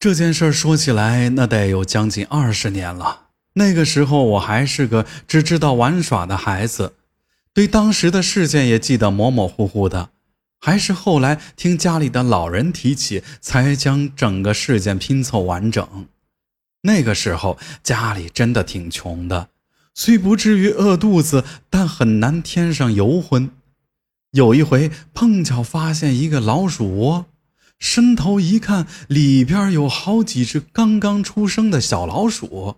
这件事说起来，那得有将近二十年了。那个时候我还是个只知道玩耍的孩子，对当时的事件也记得模模糊糊的。还是后来听家里的老人提起，才将整个事件拼凑完整。那个时候家里真的挺穷的，虽不至于饿肚子，但很难添上油荤。有一回碰巧发现一个老鼠窝，伸头一看，里边有好几只刚刚出生的小老鼠。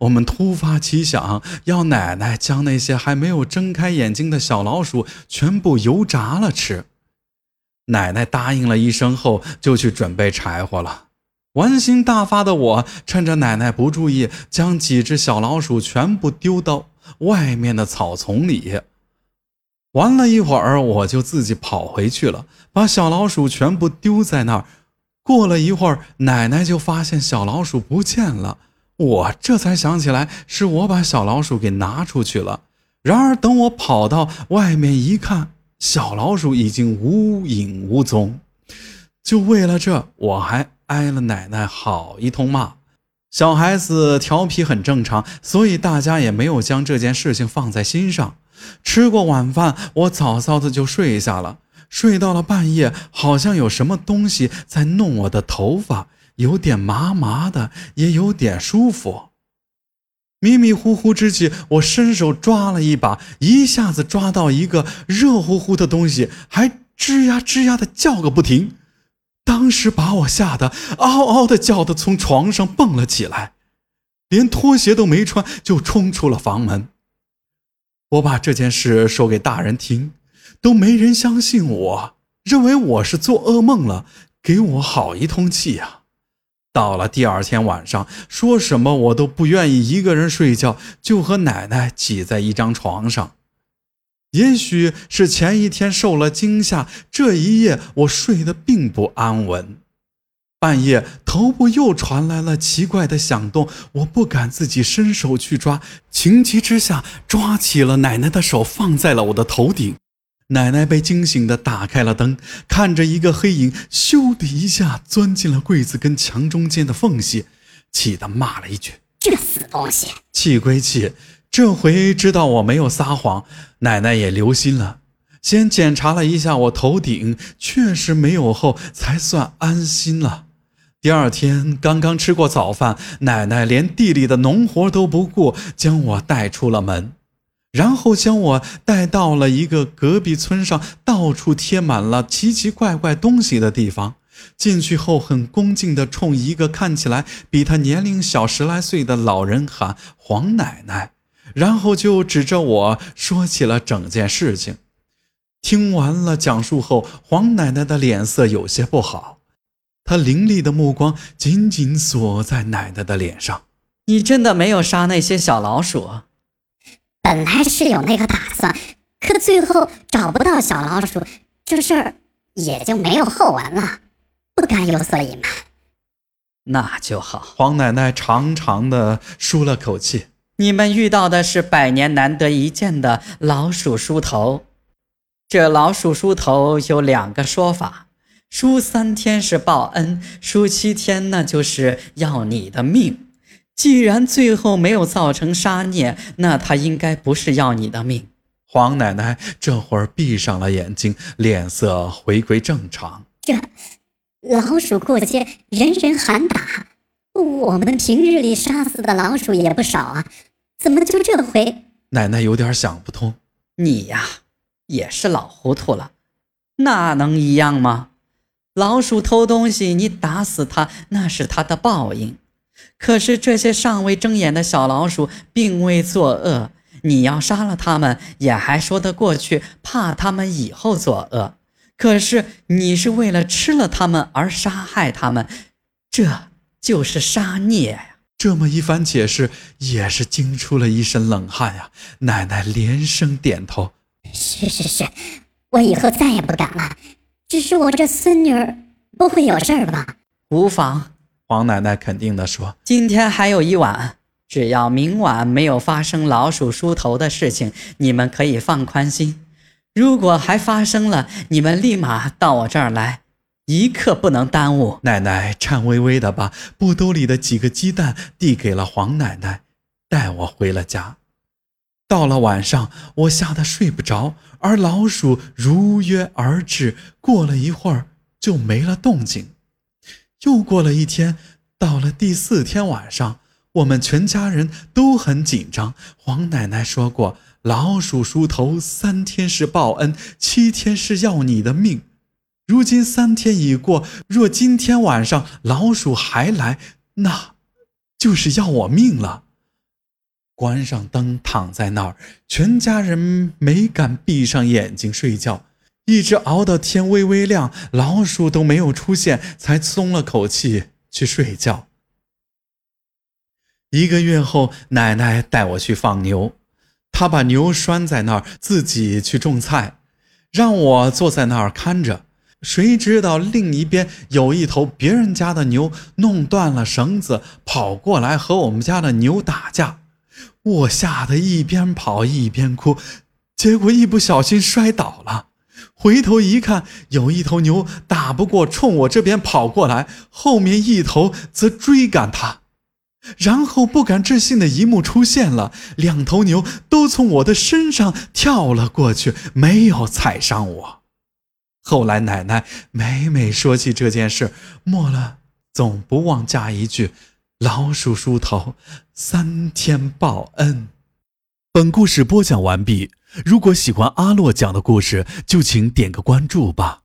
我们突发奇想，要奶奶将那些还没有睁开眼睛的小老鼠全部油炸了吃。奶奶答应了一声后，就去准备柴火了。玩心大发的我，趁着奶奶不注意，将几只小老鼠全部丢到外面的草丛里。玩了一会儿，我就自己跑回去了，把小老鼠全部丢在那儿。过了一会儿，奶奶就发现小老鼠不见了。我这才想起来，是我把小老鼠给拿出去了。然而，等我跑到外面一看，小老鼠已经无影无踪。就为了这，我还挨了奶奶好一通骂。小孩子调皮很正常，所以大家也没有将这件事情放在心上。吃过晚饭，我早早的就睡下了。睡到了半夜，好像有什么东西在弄我的头发。有点麻麻的，也有点舒服。迷迷糊糊之际，我伸手抓了一把，一下子抓到一个热乎乎的东西，还吱呀吱呀的叫个不停。当时把我吓得嗷嗷的叫的从床上蹦了起来，连拖鞋都没穿就冲出了房门。我把这件事说给大人听，都没人相信我，认为我是做噩梦了，给我好一通气呀。到了第二天晚上，说什么我都不愿意一个人睡觉，就和奶奶挤在一张床上。也许是前一天受了惊吓，这一夜我睡得并不安稳。半夜头部又传来了奇怪的响动，我不敢自己伸手去抓，情急之下抓起了奶奶的手，放在了我的头顶。奶奶被惊醒的打开了灯，看着一个黑影，咻的一下钻进了柜子跟墙中间的缝隙，气得骂了一句：“这个死东西！”气归气，这回知道我没有撒谎，奶奶也留心了，先检查了一下我头顶，确实没有后，才算安心了。第二天刚刚吃过早饭，奶奶连地里的农活都不顾，将我带出了门。然后将我带到了一个隔壁村上到处贴满了奇奇怪怪东西的地方。进去后，很恭敬地冲一个看起来比他年龄小十来岁的老人喊“黄奶奶”，然后就指着我说起了整件事情。听完了讲述后，黄奶奶的脸色有些不好，她凌厉的目光紧紧锁在奶奶的脸上：“你真的没有杀那些小老鼠？”本来是有那个打算，可最后找不到小老鼠，这事儿也就没有后文了，不敢有所隐瞒。那就好。黄奶奶长长的舒了口气。你们遇到的是百年难得一见的老鼠梳头。这老鼠梳头有两个说法：梳三天是报恩，输七天那就是要你的命。既然最后没有造成杀孽，那他应该不是要你的命。黄奶奶这会儿闭上了眼睛，脸色回归正常。这老鼠过街，人人喊打。我们平日里杀死的老鼠也不少啊，怎么就这回？奶奶有点想不通。你呀，也是老糊涂了。那能一样吗？老鼠偷东西，你打死它，那是它的报应。可是这些尚未睁眼的小老鼠并未作恶，你要杀了它们也还说得过去，怕它们以后作恶。可是你是为了吃了它们而杀害它们，这就是杀孽呀！这么一番解释，也是惊出了一身冷汗呀。奶奶连声点头：“是是是，我以后再也不敢了。只是我这孙女儿不会有事儿吧？”无妨。黄奶奶肯定地说：“今天还有一晚，只要明晚没有发生老鼠梳头的事情，你们可以放宽心。如果还发生了，你们立马到我这儿来，一刻不能耽误。奶奶颤巍巍地把布兜里的几个鸡蛋递给了黄奶奶，带我回了家。到了晚上，我吓得睡不着，而老鼠如约而至。过了一会儿，就没了动静。又过了一天，到了第四天晚上，我们全家人都很紧张。黄奶奶说过，老鼠梳头三天是报恩，七天是要你的命。如今三天已过，若今天晚上老鼠还来，那，就是要我命了。关上灯，躺在那儿，全家人没敢闭上眼睛睡觉，一直熬到天微微亮，老鼠都没有出现，才松了口气去睡觉。一个月后，奶奶带我去放牛，她把牛拴在那儿，自己去种菜，让我坐在那儿看着。谁知道另一边有一头别人家的牛弄断了绳子，跑过来和我们家的牛打架。我吓得一边跑一边哭，结果一不小心摔倒了。回头一看，有一头牛打不过，冲我这边跑过来，后面一头则追赶它。然后不敢置信的一幕出现了：两头牛都从我的身上跳了过去，没有踩伤我。后来奶奶每每说起这件事，末了总不忘加一句。老鼠梳头，三天报恩。本故事播讲完毕。如果喜欢阿洛讲的故事，就请点个关注吧。